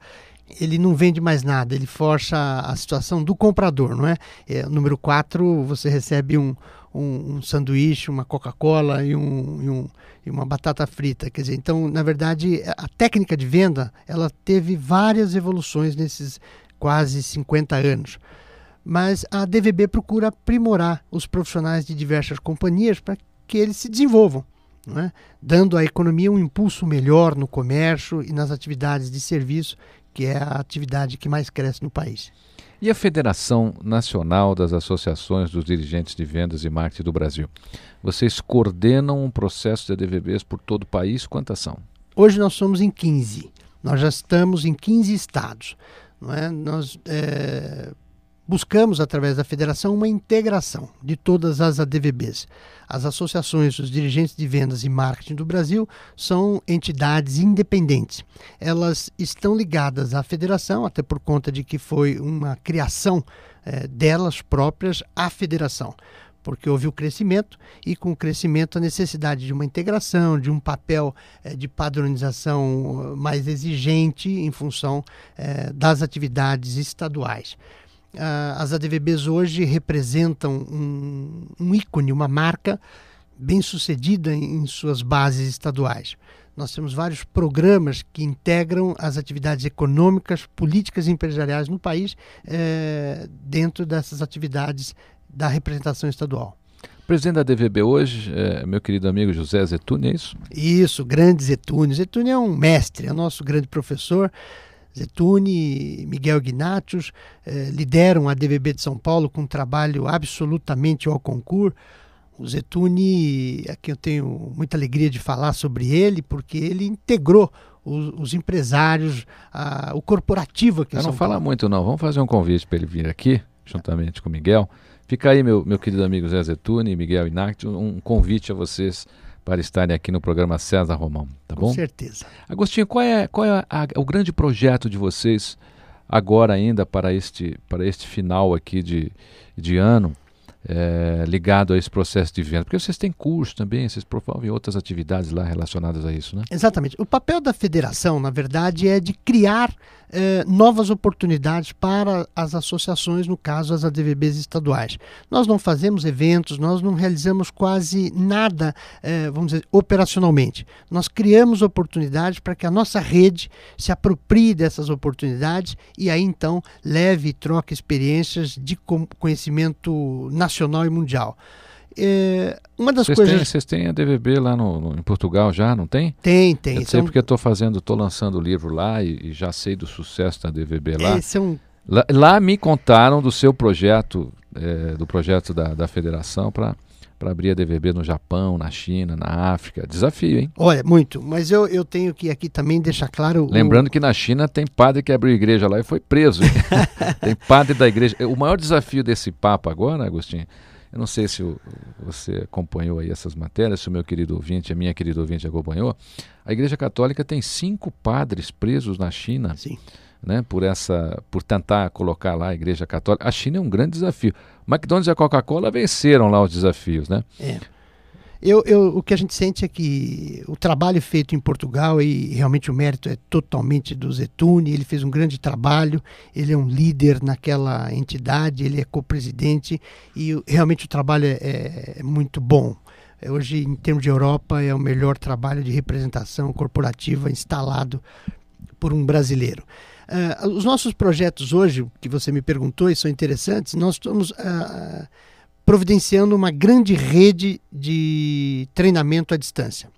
ele não vende mais nada, ele força a situação do comprador, não é? é número 4, você recebe um, um, um sanduíche, uma Coca-Cola e, um, e, um, e uma batata frita. Quer dizer, então, na verdade, a técnica de venda ela teve várias evoluções nesses quase 50 anos. Mas a DVB procura aprimorar os profissionais de diversas companhias para que eles se desenvolvam é? dando à economia um impulso melhor no comércio e nas atividades de serviço, que é a atividade que mais cresce no país. E a Federação Nacional das Associações dos Dirigentes de Vendas e Marketing do Brasil? Vocês coordenam um processo de ADVBs por todo o país? Quantas são? Hoje nós somos em 15. Nós já estamos em 15 estados. Não é? Nós é, buscamos, através da federação, uma integração de todas as ADVBs. As associações dos dirigentes de vendas e marketing do Brasil são entidades independentes. Elas estão ligadas à federação, até por conta de que foi uma criação eh, delas próprias à federação porque houve o crescimento e com o crescimento a necessidade de uma integração, de um papel eh, de padronização mais exigente em função eh, das atividades estaduais. Uh, as ADVBs hoje representam um, um, ícone, uma marca bem sucedida em, suas bases estaduais. Nós temos vários programas que integram as atividades econômicas, políticas e empresariais no país eh, dentro dessas atividades da representação estadual. O presidente da DVB hoje é meu querido amigo José Zetune, é isso? Isso, grande Zetune. Zetune é um mestre, é nosso grande professor. Zetune, Miguel Ignatius eh, lideram a DVB de São Paulo com um trabalho absolutamente ao concurso. O Zetune, aqui eu tenho muita alegria de falar sobre ele, porque ele integrou os, os empresários, a, o corporativo aqui em São não fala muito não, vamos fazer um convite para ele vir aqui, juntamente com o Miguel. Fica aí, meu, meu querido amigo Zé Zetune, Miguel Ignatius, um convite a vocês para estarem aqui no programa César Romão, tá bom? Com certeza. Agostinho, qual é, qual é a, o grande projeto de vocês agora ainda para este, para este final aqui de, de ano? é, ligado a esse processo de venda? Porque vocês têm curso também, vocês promovem outras atividades lá relacionadas a isso, né? Exatamente. O papel da federação, na verdade, é de criar é, novas oportunidades para as associações, no caso as ADVBs estaduais. Nós não fazemos eventos, nós não realizamos quase nada, é, vamos dizer, operacionalmente. Nós criamos oportunidades para que a nossa rede se aproprie dessas oportunidades e aí então leve e troque experiências de conhecimento nacional e mundial. É, uma das vocês coisas. Têm, vocês têm a DVB lá no, no, em Portugal já, não tem? Tem, tem. Eu sei porque estou fazendo, estou lançando o livro lá e, e, já sei do sucesso da DVB lá. É um... lá, lá me contaram do seu projeto, é, do projeto da, da federação para para abrir a DVB no Japão, na China, na África. Desafio, hein? Olha, muito. Mas eu, eu tenho que aqui também deixar claro. Lembrando o... que na China tem padre que abriu igreja lá e foi preso. tem padre da igreja. O maior desafio desse Papa agora, Agostinho, eu não sei se o, você acompanhou aí essas matérias, se o meu querido ouvinte, a minha querida ouvinte acompanhou. A Igreja Católica tem cinco padres presos na China. Sim né, por essa, por tentar colocar lá a Igreja Católica. A China é um grande desafio. McDonald's e a Coca-Cola venceram lá os desafios, né? É. Eu, eu, o que a gente sente é que o trabalho feito em Portugal, e realmente o mérito é totalmente do Zetune, ele fez um grande trabalho, ele é um líder naquela entidade, ele é co-presidente e realmente o trabalho é, é muito bom. Hoje, em termos de Europa, é o melhor trabalho de representação corporativa instalado por um brasileiro. Uh, os nossos projetos hoje, que você me perguntou e são interessantes, nós estamos uh, providenciando uma grande rede de treinamento à distância.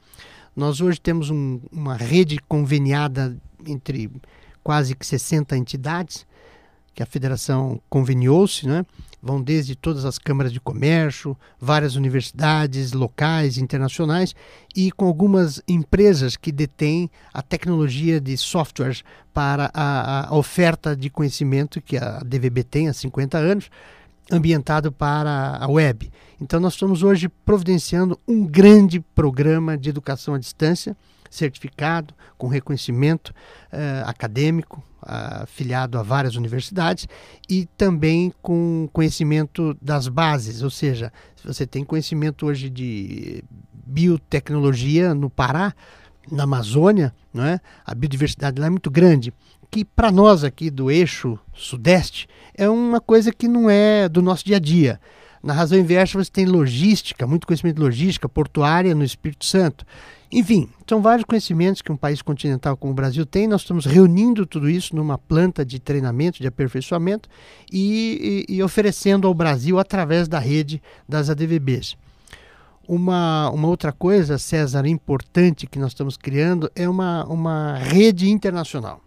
Nós hoje temos um, uma rede conveniada entre quase que 60 entidades, que a federação conveniou-se, né? vão desde todas as câmaras de comércio, várias universidades locais, internacionais e com algumas empresas que detêm a tecnologia de softwares para a, a oferta de conhecimento que a DVB tem há 50 anos. Ambientado para a web. Então, nós estamos hoje providenciando um grande programa de educação à distância, certificado, com reconhecimento uh, acadêmico, afiliado a várias universidades, e também com conhecimento das bases, ou seja, se você tem conhecimento hoje de biotecnologia no Pará, na Amazônia, não é? a biodiversidade lá é muito grande, que para nós aqui do eixo sudeste é uma coisa que não é do nosso dia a dia. Na razão inversa, você tem logística, muito conhecimento de logística portuária no Espírito Santo. Enfim, são vários conhecimentos que um país continental como o Brasil tem. Nós estamos reunindo tudo isso numa planta de treinamento, de aperfeiçoamento e, e, e oferecendo ao Brasil através da rede das ADVBs. Uma, uma outra coisa, César, importante que nós estamos criando é uma, uma rede internacional.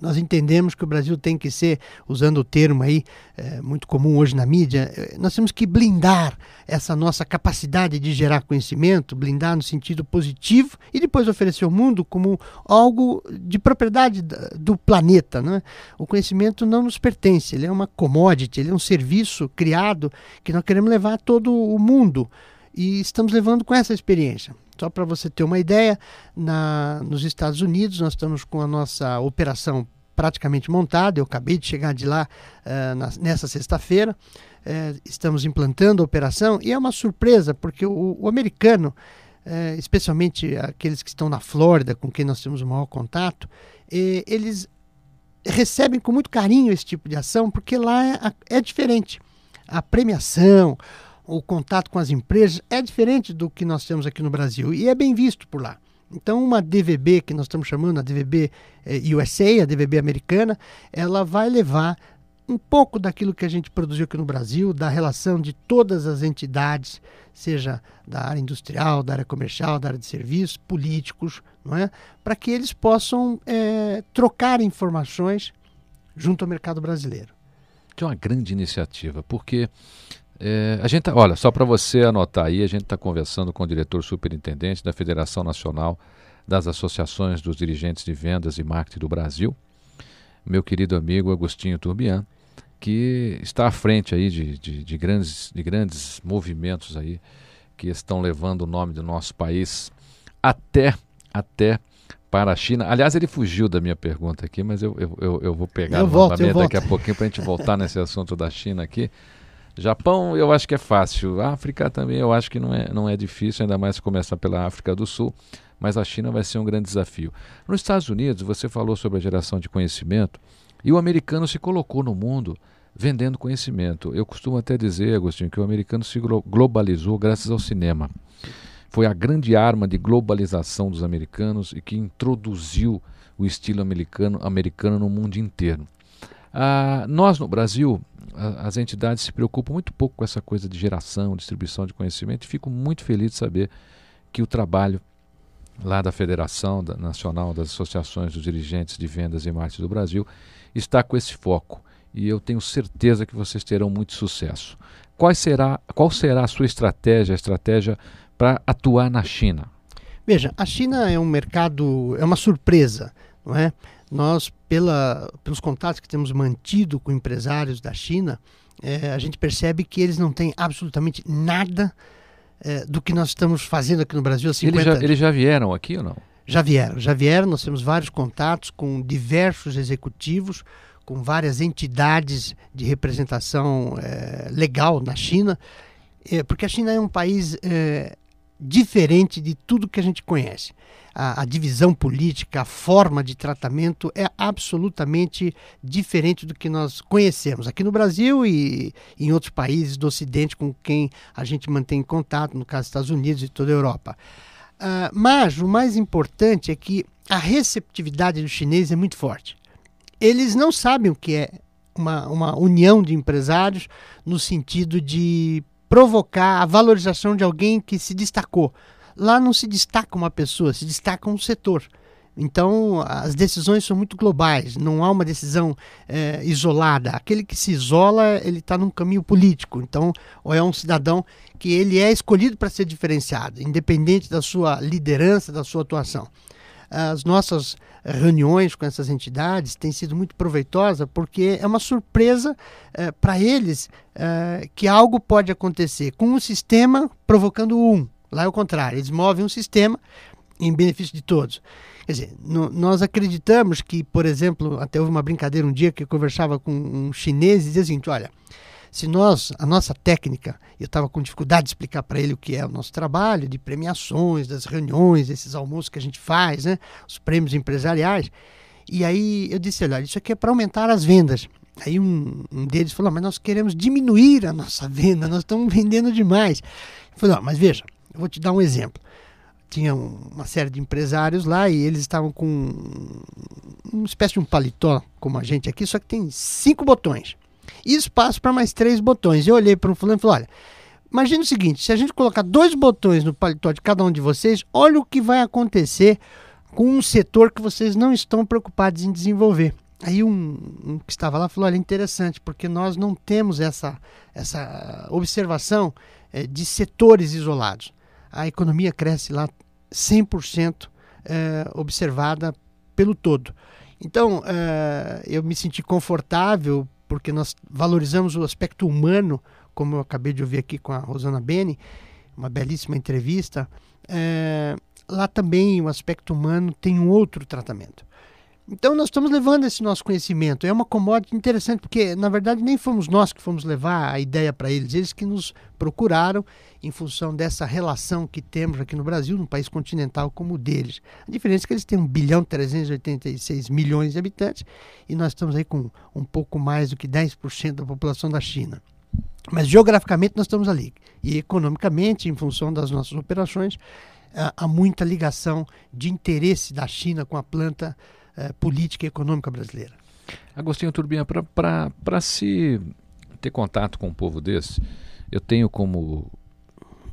Nós entendemos que o Brasil tem que ser, usando o termo aí é, muito comum hoje na mídia, é, nós temos que blindar essa nossa capacidade de gerar conhecimento, blindar no sentido positivo e depois oferecer ao mundo como algo de propriedade do planeta. Né? O conhecimento não nos pertence, ele é uma commodity, ele é um serviço criado que nós queremos levar a todo o mundo e estamos levando com essa experiência. Só para você ter uma ideia, na, nos Estados Unidos nós estamos com a nossa operação praticamente montada. Eu acabei de chegar de lá uh, na, nessa sexta-feira. Uh, estamos implantando a operação e é uma surpresa porque o, o americano, uh, especialmente aqueles que estão na Flórida, com quem nós temos o maior contato, eles recebem com muito carinho esse tipo de ação porque lá é, é diferente. A premiação, o contato com as empresas é diferente do que nós temos aqui no Brasil e é bem visto por lá. Então, uma DVB, que nós estamos chamando a DVB eh, USA, a DVB americana, ela vai levar um pouco daquilo que a gente produziu aqui no Brasil, da relação de todas as entidades, seja da área industrial, da área comercial, da área de serviços, políticos, não é? para que eles possam é, trocar informações junto ao mercado brasileiro. Que é uma grande iniciativa, porque é, a gente, tá, olha, só para você anotar aí, a gente está conversando com o diretor superintendente da Federação Nacional das Associações dos Dirigentes de Vendas e Marketing do Brasil, meu querido amigo Agostinho Turbian, que está à frente aí de, de, de, grandes, de grandes movimentos aí que estão levando o nome do nosso país até, até para a China. Aliás, ele fugiu da minha pergunta aqui, mas eu, eu, eu, eu vou pegar eu volto, daqui a pouquinho para a gente voltar nesse assunto da China aqui. Japão eu acho que é fácil. África também eu acho que não é, não é difícil, ainda mais começar pela África do Sul. Mas a China vai ser um grande desafio. Nos Estados Unidos, você falou sobre a geração de conhecimento e o americano se colocou no mundo vendendo conhecimento. Eu costumo até dizer, Agostinho, que o americano se globalizou graças ao cinema. Foi a grande arma de globalização dos americanos e que introduziu o estilo americano, americano no mundo inteiro. Ah, nós no Brasil as entidades se preocupam muito pouco com essa coisa de geração, distribuição de conhecimento e fico muito feliz de saber que o trabalho lá da Federação da Nacional das Associações dos Dirigentes de Vendas e Marketing do Brasil está com esse foco e eu tenho certeza que vocês terão muito sucesso. Qual será, qual será a sua estratégia, a estratégia para atuar na China? Veja, a China é um mercado, é uma surpresa, não é? Nós, pela, pelos contatos que temos mantido com empresários da China, é, a gente percebe que eles não têm absolutamente nada é, do que nós estamos fazendo aqui no Brasil há 50 eles já, anos. Eles já vieram aqui ou não? Já vieram, já vieram. Nós temos vários contatos com diversos executivos, com várias entidades de representação é, legal na China, é, porque a China é um país é, diferente de tudo que a gente conhece a, a, divisão política, a forma de tratamento é absolutamente diferente do que nós conhecemos aqui no Brasil e, em outros países do Ocidente com quem a gente mantém contato, no caso dos Estados Unidos e toda a Europa. Uh, mas o mais importante é que a receptividade do chinês é muito forte. Eles não sabem o que é uma, uma união de empresários no sentido de provocar a valorização de alguém que se destacou. Lá não se destaca uma pessoa, se destaca um setor. Então, as decisões são muito globais, não há uma decisão é, isolada. Aquele que se isola, ele está num caminho político. Então, ou é um cidadão que ele é escolhido para ser diferenciado, independente da sua liderança, da sua atuação. as nossas reuniões com essas entidades têm sido muito proveitosa porque é uma surpresa eh, para eles eh, que algo pode acontecer com um sistema provocando um. Lá é o contrário, eles movem um sistema em benefício de todos. Quer dizer, no, nós acreditamos que, por exemplo, até houve uma brincadeira um dia que eu conversava com um chinês e dizia assim, olha, se nós, a nossa técnica, eu estava com dificuldade de explicar para ele o que é o nosso trabalho, de premiações, das reuniões, esses almoços que a gente faz, né, os prêmios empresariais. E aí eu disse, olha, isso aqui é para aumentar as vendas. Aí um, um, deles falou, mas nós queremos diminuir a nossa venda, nós estamos vendendo demais. Eu falei, mas veja, eu vou te dar um exemplo. Tinha uma série de empresários lá e eles estavam com uma espécie de um paletó, como a gente aqui, só que tem cinco botões e espaço para mais três botões. Eu olhei para o fulano e falei: olha, imagine o seguinte: se a gente colocar dois botões no paletó de cada um de vocês, olha o que vai acontecer com um setor que vocês não estão preocupados em desenvolver. Aí um, um, que estava lá falou: olha, interessante, porque nós não temos essa, essa observação é, de setores isolados. A economia cresce lá 100% é, observada pelo todo. Então, é, eu me senti confortável porque nós valorizamos o aspecto humano, como eu acabei de ouvir aqui com a Rosana Beni, uma belíssima entrevista. É, lá também o aspecto humano tem um outro tratamento. Então nós estamos levando esse nosso conhecimento. É uma commodity interessante, porque na verdade nem fomos nós que fomos levar a ideia para eles, eles que nos procuraram em função dessa relação que temos aqui no Brasil, num país continental como o deles. A diferença é que eles têm 1 bilhão e 386 milhões de habitantes e nós estamos aí com um pouco mais do que 10% da população da China. Mas geograficamente nós estamos ali. E economicamente, em função das nossas operações, há muita ligação de interesse da China com a planta eh, política e econômica brasileira. Agostinho Turbina, para se ter contato com um povo desse, eu tenho como,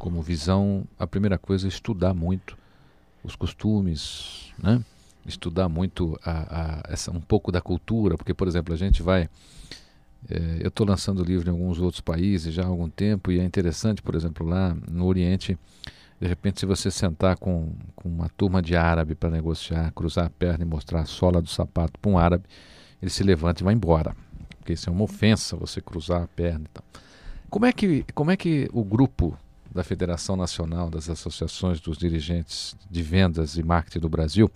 como visão, a primeira coisa, estudar muito os costumes, né? estudar muito a, a, essa, um pouco da cultura, porque, por exemplo, a gente vai. É, eu estou lançando livro em alguns outros países já há algum tempo e é interessante, por exemplo, lá no Oriente de repente, se você sentar com, com uma turma de árabe para negociar, cruzar a perna e mostrar a sola do sapato para um árabe, ele se levanta e vai embora. Porque isso é uma ofensa você cruzar a perna e tal. Como é que, como é que o grupo da Federação Nacional das Associações dos Dirigentes de Vendas e Marketing do Brasil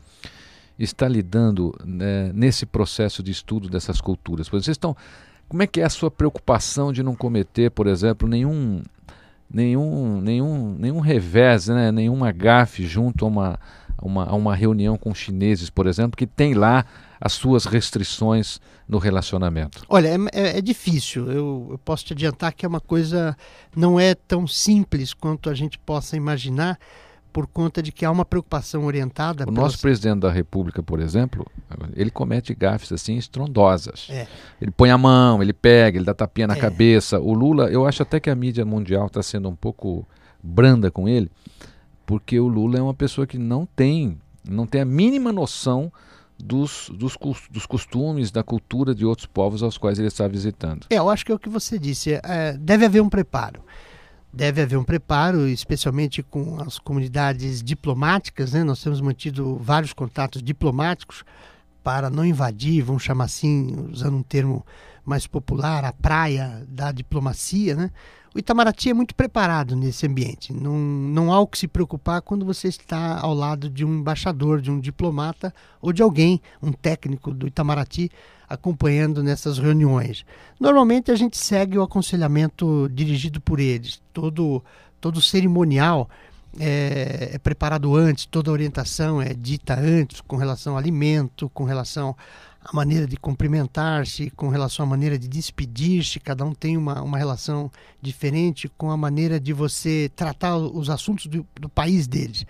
está lidando né, nesse processo de estudo dessas culturas? Vocês estão, como é que é a sua preocupação de não cometer, por exemplo, nenhum nenhum, nenhum, nenhum revés, né? nenhuma gafe junto a uma, uma, a uma reunião com chineses, por exemplo, que tem lá as suas restrições no relacionamento? Olha, é, é, é difícil. Eu, eu, posso te adiantar que é uma coisa não é tão simples quanto a gente possa imaginar por conta de que há uma preocupação orientada. O pelas... nosso presidente da República, por exemplo, ele comete gafes assim estrondosas. É. Ele põe a mão, ele pega, ele dá tapinha na é. cabeça. O Lula, eu acho até que a mídia mundial está sendo um pouco branda com ele, porque o Lula é uma pessoa que não tem, não tem a mínima noção dos, dos, dos, costumes, da cultura de outros povos aos quais ele está visitando. É, eu acho que é o que você disse. É, deve haver um preparo deve haver um preparo, especialmente com as comunidades diplomáticas. Né? Nós temos mantido vários contatos diplomáticos para não invadir, vamos chamar assim, usando um termo mais popular, a praia da diplomacia. Né? O Itamaraty é muito preparado nesse ambiente. Não, não há o que se preocupar quando você está ao lado de um embaixador, de um diplomata ou de alguém, um técnico do Itamaraty acompanhando nessas reuniões. Normalmente a gente segue o aconselhamento dirigido por eles. Todo, todo cerimonial é, é preparado antes, toda orientação é dita antes com relação ao alimento, com relação à maneira de cumprimentar-se, com relação à maneira de despedir-se. Cada um tem uma, uma relação diferente com a maneira de você tratar os assuntos do, do país deles.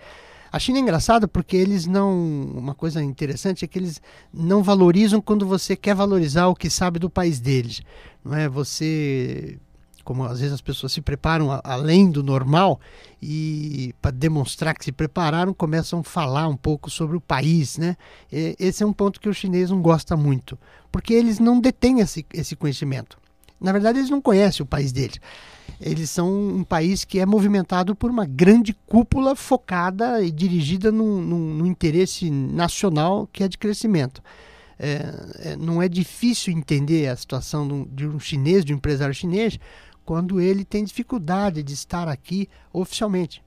A China é engraçada porque eles não. Uma coisa interessante é que eles não valorizam quando você quer valorizar o que sabe do país deles. Não é? Você. Como às vezes as pessoas se preparam a, além do normal e para demonstrar que se prepararam, começam a falar um pouco sobre o país. Né? E, esse é um ponto que o chinês não gosta muito, porque eles não detêm esse, esse conhecimento Na verdade, eles não conhecem o país deles. Eles são um país que é movimentado por uma grande cúpula focada e dirigida num, num, num interesse nacional que é de crescimento. É, é, não é difícil entender a situação de um, de um chinês, de um empresário chinês, quando ele tem dificuldade de estar aqui oficialmente.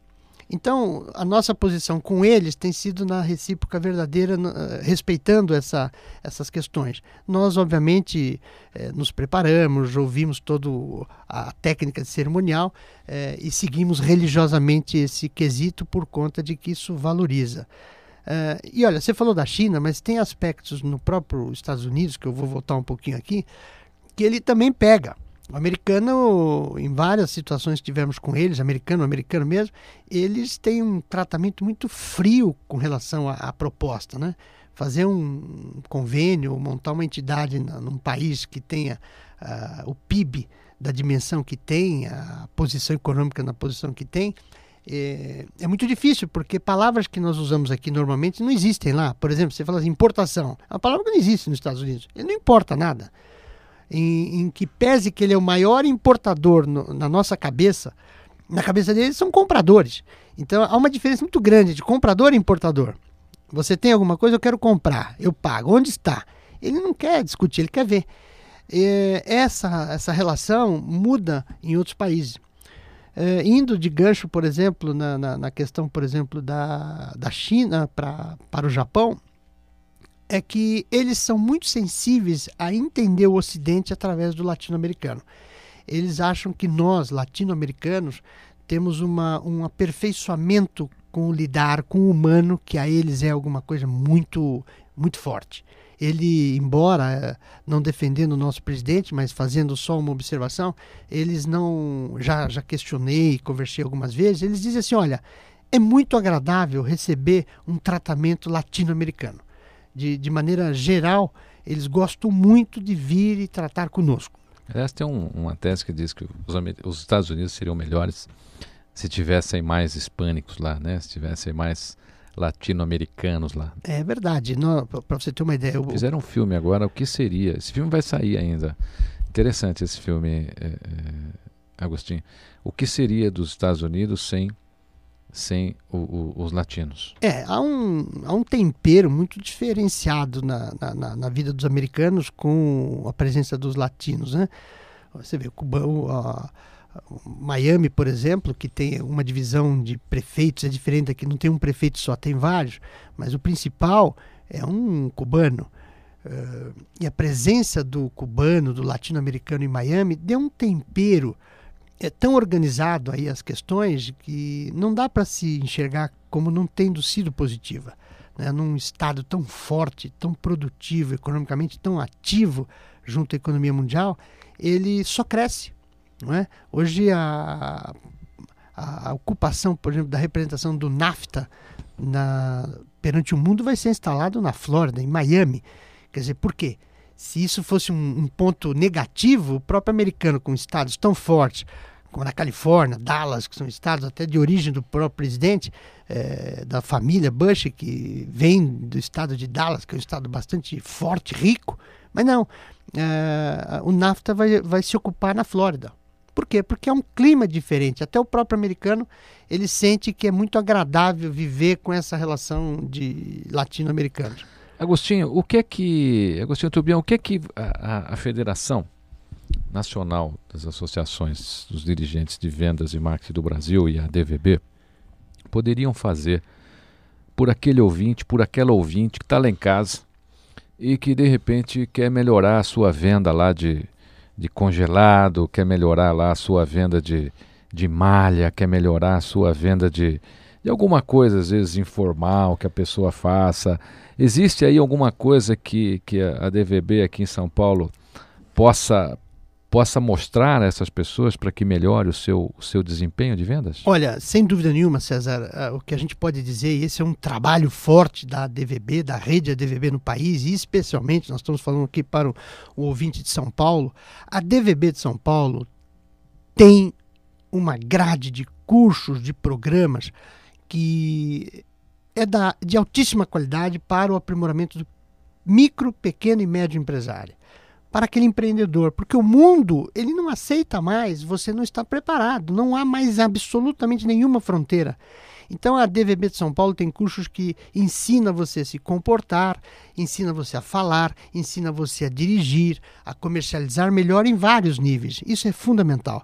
Então, a nossa posição com eles tem sido na recíproca verdadeira, eh, respeitando essa, essas questões. Nós, obviamente, eh, nos preparamos, ouvimos toda a técnica de cerimonial eh, e seguimos religiosamente esse quesito por conta de que isso valoriza. E olha, você falou da China, mas tem aspectos no próprio Estados Unidos, que eu vou voltar um pouquinho aqui, que ele também pega. O americano, em várias situações que tivemos com eles, americano, americano mesmo, eles têm um tratamento muito frio com relação à, proposta, né? Fazer um convênio, montar uma entidade num país que tenha uh, o PIB da dimensão que tem, a posição econômica na posição que tem, é, é, muito difícil, porque palavras que nós usamos aqui normalmente não existem lá. Por exemplo, você fala assim, importação. É uma palavra que não existe nos Estados Unidos. Ele não importa nada em, em que pese que ele é o maior importador no, na nossa cabeça, na cabeça deles são compradores. Então há uma diferença muito grande de comprador e importador. Você tem alguma coisa, eu quero comprar, eu pago. Onde está? Ele não quer discutir, ele quer ver. E essa, essa relação muda em outros países. É, indo de gancho, por exemplo, na, na, na, questão, por exemplo, da, da China pra, para o Japão, é que eles são muito sensíveis a entender o Ocidente através do latino-americano. Eles acham que nós, latino-americanos, temos uma, um aperfeiçoamento com lidar com o humano, que a eles é alguma coisa muito, muito forte. Ele, embora eh, não defendendo o nosso presidente, mas fazendo só uma observação, eles não. Já, já questionei, conversei algumas vezes, eles dizem assim: olha, é muito agradável receber um tratamento latino-americano de, de maneira geral, eles gostam muito de vir e tratar conosco. Aliás, tem um, uma tese que diz que os, os, Estados Unidos seriam melhores se tivessem mais hispânicos lá, né? Se tivessem mais latino-americanos lá. É verdade. Para você ter uma ideia. Eu... Fizeram um filme agora, o que seria? Esse filme vai sair ainda. Interessante esse filme, é, é, Agostinho. O que seria dos Estados Unidos sem sem o, o, os latinos. É, há um, há um tempero muito diferenciado na, na, na, vida dos americanos com a presença dos latinos, né? Você vê, Cubão, a, Miami, por exemplo, que tem uma divisão de prefeitos, é diferente daqui, não tem um prefeito só, tem vários, mas o principal é um cubano. Uh, e a presença do cubano, do latino-americano em Miami, deu um tempero é tão organizado aí as questões que não dá para se enxergar como não tendo sido positiva. Né? Num estado tão forte, tão produtivo, economicamente tão ativo junto à economia mundial, ele só cresce. Não é? Hoje a, a, ocupação, por exemplo, da representação do NAFTA na, perante o mundo vai ser instalado na Flórida, em Miami. Quer dizer, por quê? Se isso fosse um, um ponto negativo, o próprio americano, com estados tão fortes, como na Califórnia, Dallas, que são estados até de origem do próprio presidente, é, da família Bush, que vem do estado de Dallas, que é um estado bastante forte, rico. Mas não, é, o NAFTA vai, vai se ocupar na Flórida. Por quê? Porque é um clima diferente. Até o próprio americano ele sente que é muito agradável viver com essa relação de latino-americanos. Agostinho, o que é que Agostinho Tubião, o que é que a, a, a federação Nacional das Associações dos Dirigentes de Vendas e Marketing do Brasil e a DVB poderiam fazer por aquele ouvinte, por aquela ouvinte que está lá em casa e que de repente quer melhorar a sua venda lá de, de congelado, quer melhorar lá a sua venda de, de malha, quer melhorar a sua venda de, de alguma coisa, às vezes informal, que a pessoa faça. Existe aí alguma coisa que, que a DVB aqui em São Paulo possa possa mostrar a essas pessoas para que melhore o seu, o seu desempenho de vendas? Olha, sem dúvida nenhuma, César, o que a gente pode dizer, e esse é um trabalho forte da DVB, da rede DVB no país, e especialmente, nós estamos falando aqui para o, o ouvinte de São Paulo, a DVB de São Paulo tem uma grade de cursos, de programas que é da, de altíssima qualidade para o aprimoramento do micro, pequeno e médio empresário para aquele empreendedor, porque o mundo ele não aceita mais, você não está preparado, não há mais absolutamente nenhuma fronteira. Então a DVB de São Paulo tem cursos que ensina você a se comportar, ensina você a falar, ensina você a dirigir, a comercializar melhor em vários níveis. Isso é fundamental.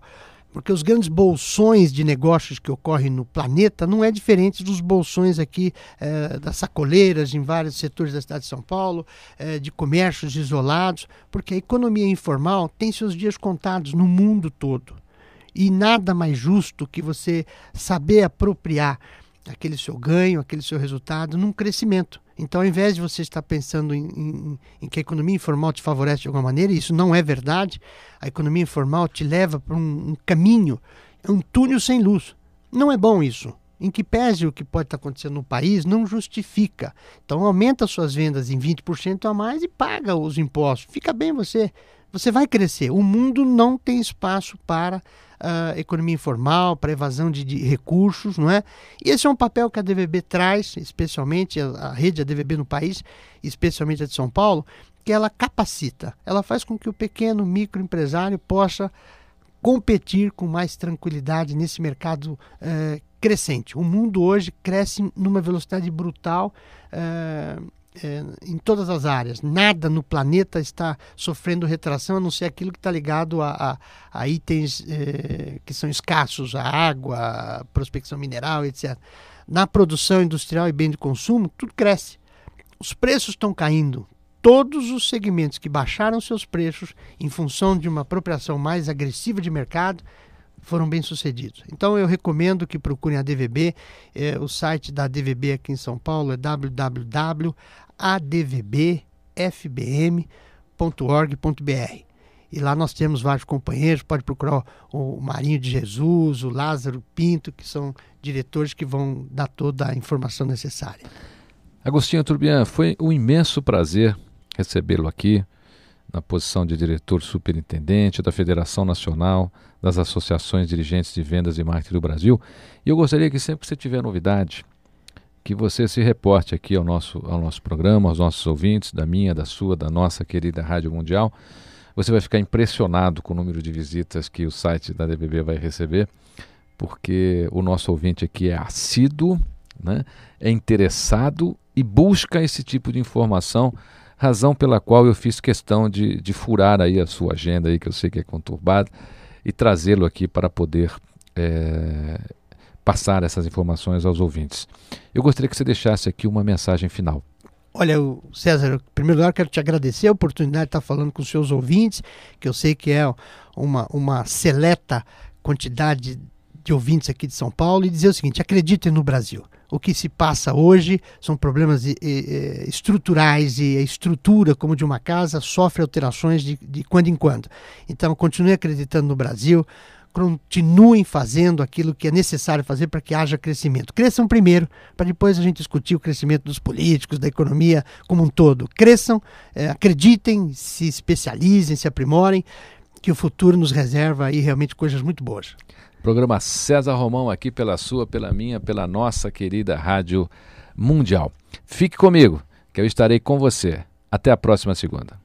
Porque os grandes bolsões de negócios que ocorrem no planeta não é diferente dos bolsões aqui eh, das sacoleiras em vários setores da cidade de São Paulo, eh, de comércios isolados, porque a economia informal tem seus dias contados no mundo todo. E nada mais justo que você saber apropriar aquele seu ganho, aquele seu resultado num crescimento. Então, ao invés de você estar pensando em, em, em, que a economia informal te favorece de alguma maneira, isso não é verdade, a economia informal te leva para um, um caminho, um túnel sem luz. Não é bom isso. Em que pese o que pode estar acontecendo no país, não justifica. Então, aumenta suas vendas em 20% a mais e paga os impostos. Fica bem você. Você vai crescer. O mundo não tem espaço para uh, economia informal, para evasão de, de, recursos, não é? E esse é um papel que a DVB traz, especialmente a, a rede ADVB no país, especialmente a de São Paulo, que ela capacita, ela faz com que o pequeno microempresário possa competir com mais tranquilidade nesse mercado uh, crescente. O mundo hoje cresce numa velocidade brutal. Uh, é, em todas as áreas. Nada no planeta está sofrendo retração, a não ser aquilo que está ligado a, a, a itens é, que são escassos, a água, a prospecção mineral, etc. Na produção industrial e bem de consumo, tudo cresce. Os preços estão caindo. Todos os segmentos que baixaram seus preços em função de uma apropriação mais agressiva de mercado foram bem sucedidos. Então eu recomendo que procurem a DVB. É, o site da DVB aqui em São Paulo é www advbfbm.org.br. E lá nós temos vários companheiros, pode procurar o Marinho de Jesus, o Lázaro Pinto, que são diretores que vão dar toda a informação necessária. Agostinho Turbian, foi um imenso prazer recebê-lo aqui na posição de diretor superintendente da Federação Nacional das Associações Dirigentes de Vendas e Marketing do Brasil. E eu gostaria que sempre que você tiver novidade, que você se reporte aqui ao nosso, ao nosso programa, aos nossos ouvintes, da minha, da sua, da nossa querida Rádio Mundial. Você vai ficar impressionado com o número de visitas que o site da DBB vai receber, porque o nosso ouvinte aqui é assíduo, né? é interessado e busca esse tipo de informação, razão pela qual eu fiz questão de, de furar aí a sua agenda, aí, que eu sei que é conturbada, e trazê-lo aqui para poder é, passar essas informações aos ouvintes. Eu gostaria que você deixasse aqui uma mensagem final. Olha, César, em primeiro lugar, quero te agradecer a oportunidade de estar falando com os seus ouvintes, que eu sei que é uma, uma seleta quantidade de ouvintes aqui de São Paulo, e dizer o seguinte: acreditem no Brasil. O que se passa hoje são problemas estruturais e a estrutura, como de uma casa, sofre alterações de, de quando em quando. Então, continue acreditando no Brasil continuem fazendo aquilo que é necessário fazer para que haja crescimento. Cresçam primeiro, para depois a gente discutir o crescimento dos políticos, da economia como um todo. Cresçam, é, acreditem, se especializem, se aprimorem, que o futuro nos reserva aí realmente coisas muito boas. Programa César Romão aqui pela sua, pela minha, pela nossa querida Rádio Mundial. Fique comigo, que eu estarei com você. Até a próxima segunda.